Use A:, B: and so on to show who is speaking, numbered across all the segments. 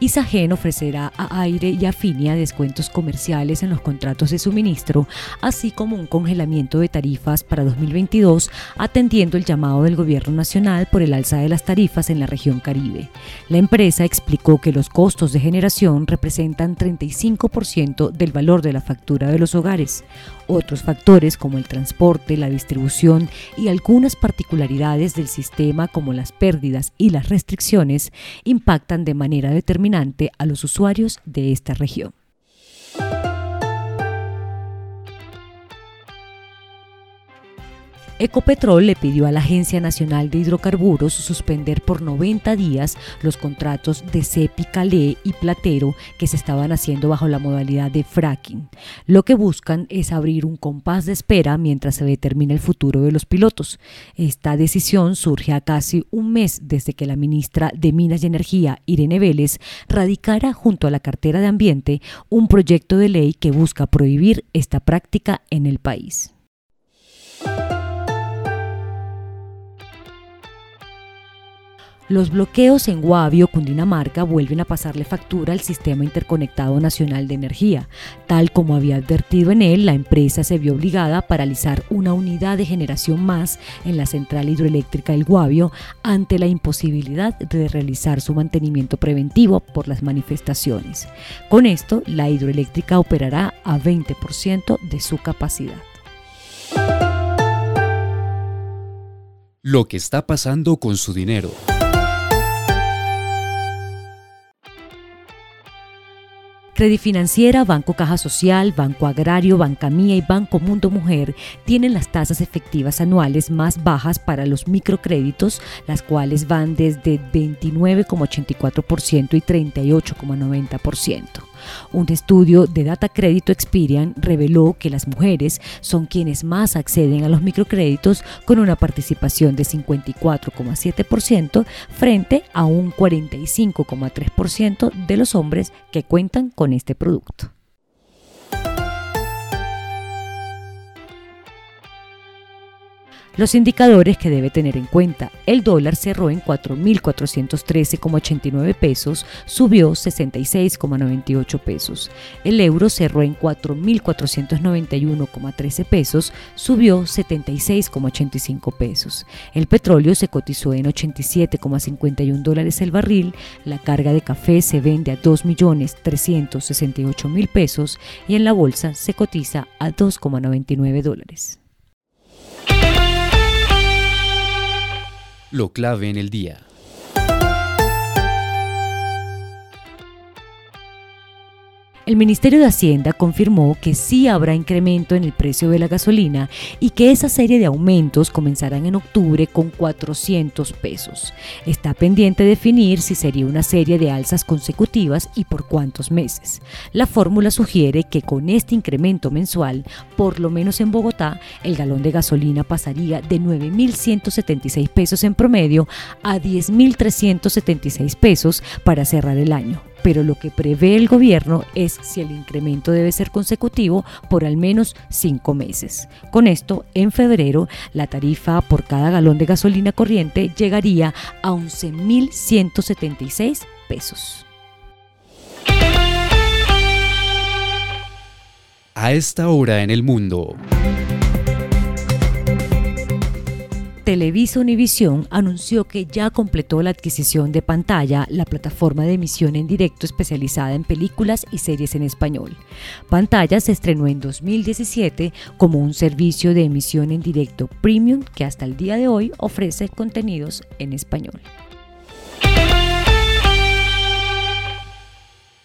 A: Isagen ofrecerá a Aire y a Finia descuentos comerciales en los contratos de suministro, así como un congelamiento de tarifas para 2022, atendiendo el llamado del Gobierno Nacional por el alza de las tarifas en la región Caribe. La empresa explicó que los costos de generación representan 35% del valor de la factura de los hogares. Otros factores como el transporte, la distribución y algunas particularidades del sistema como las pérdidas y las restricciones impactan de manera a los usuarios de esta región. Ecopetrol le pidió a la Agencia Nacional de Hidrocarburos suspender por 90 días los contratos de Cepi Calé y Platero que se estaban haciendo bajo la modalidad de fracking. Lo que buscan es abrir un compás de espera mientras se determina el futuro de los pilotos. Esta decisión surge a casi un mes desde que la ministra de Minas y Energía, Irene Vélez, radicara junto a la cartera de Ambiente un proyecto de ley que busca prohibir esta práctica en el país. Los bloqueos en Guavio, Cundinamarca, vuelven a pasarle factura al Sistema Interconectado Nacional de Energía. Tal como había advertido en él, la empresa se vio obligada a paralizar una unidad de generación más en la central hidroeléctrica del Guavio ante la imposibilidad de realizar su mantenimiento preventivo por las manifestaciones. Con esto, la hidroeléctrica operará a 20% de su capacidad.
B: Lo que está pasando con su dinero.
A: Financiera, Banco Caja Social, Banco Agrario, Banca Mía y Banco Mundo Mujer tienen las tasas efectivas anuales más bajas para los microcréditos, las cuales van desde 29,84% y 38,90%. Un estudio de Data Crédito Experian reveló que las mujeres son quienes más acceden a los microcréditos con una participación de 54,7% frente a un 45,3% de los hombres que cuentan con este producto. Los indicadores que debe tener en cuenta. El dólar cerró en 4.413,89 pesos, subió 66,98 pesos. El euro cerró en 4.491,13 pesos, subió 76,85 pesos. El petróleo se cotizó en 87,51 dólares el barril. La carga de café se vende a 2.368.000 pesos y en la bolsa se cotiza a 2,99 dólares.
B: Lo clave en el día.
A: El Ministerio de Hacienda confirmó que sí habrá incremento en el precio de la gasolina y que esa serie de aumentos comenzarán en octubre con 400 pesos. Está pendiente definir si sería una serie de alzas consecutivas y por cuántos meses. La fórmula sugiere que con este incremento mensual, por lo menos en Bogotá, el galón de gasolina pasaría de 9.176 pesos en promedio a 10.376 pesos para cerrar el año pero lo que prevé el gobierno es si el incremento debe ser consecutivo por al menos cinco meses. Con esto, en febrero, la tarifa por cada galón de gasolina corriente llegaría a 11.176 pesos.
B: A esta hora en el mundo.
A: Televisa Univisión anunció que ya completó la adquisición de Pantalla, la plataforma de emisión en directo especializada en películas y series en español. Pantalla se estrenó en 2017 como un servicio de emisión en directo premium que hasta el día de hoy ofrece contenidos en español.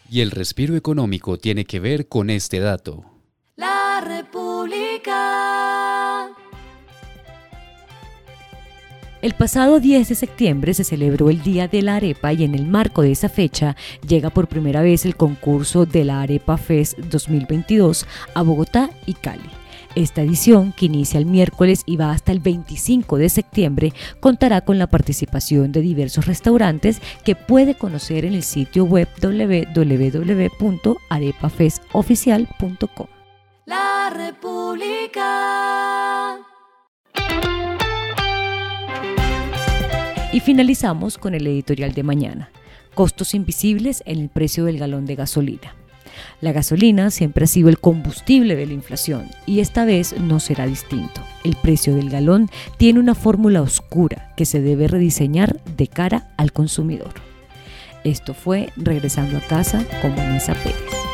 B: Y el respiro económico tiene que ver con este dato.
C: La República.
A: El pasado 10 de septiembre se celebró el Día de la Arepa y en el marco de esa fecha llega por primera vez el concurso de la Arepa Fest 2022 a Bogotá y Cali. Esta edición, que inicia el miércoles y va hasta el 25 de septiembre, contará con la participación de diversos restaurantes que puede conocer en el sitio web www.arepafestoficial.com.
C: La República.
A: Finalizamos con el editorial de mañana. Costos invisibles en el precio del galón de gasolina. La gasolina siempre ha sido el combustible de la inflación y esta vez no será distinto. El precio del galón tiene una fórmula oscura que se debe rediseñar de cara al consumidor. Esto fue Regresando a casa con Vanessa Pérez.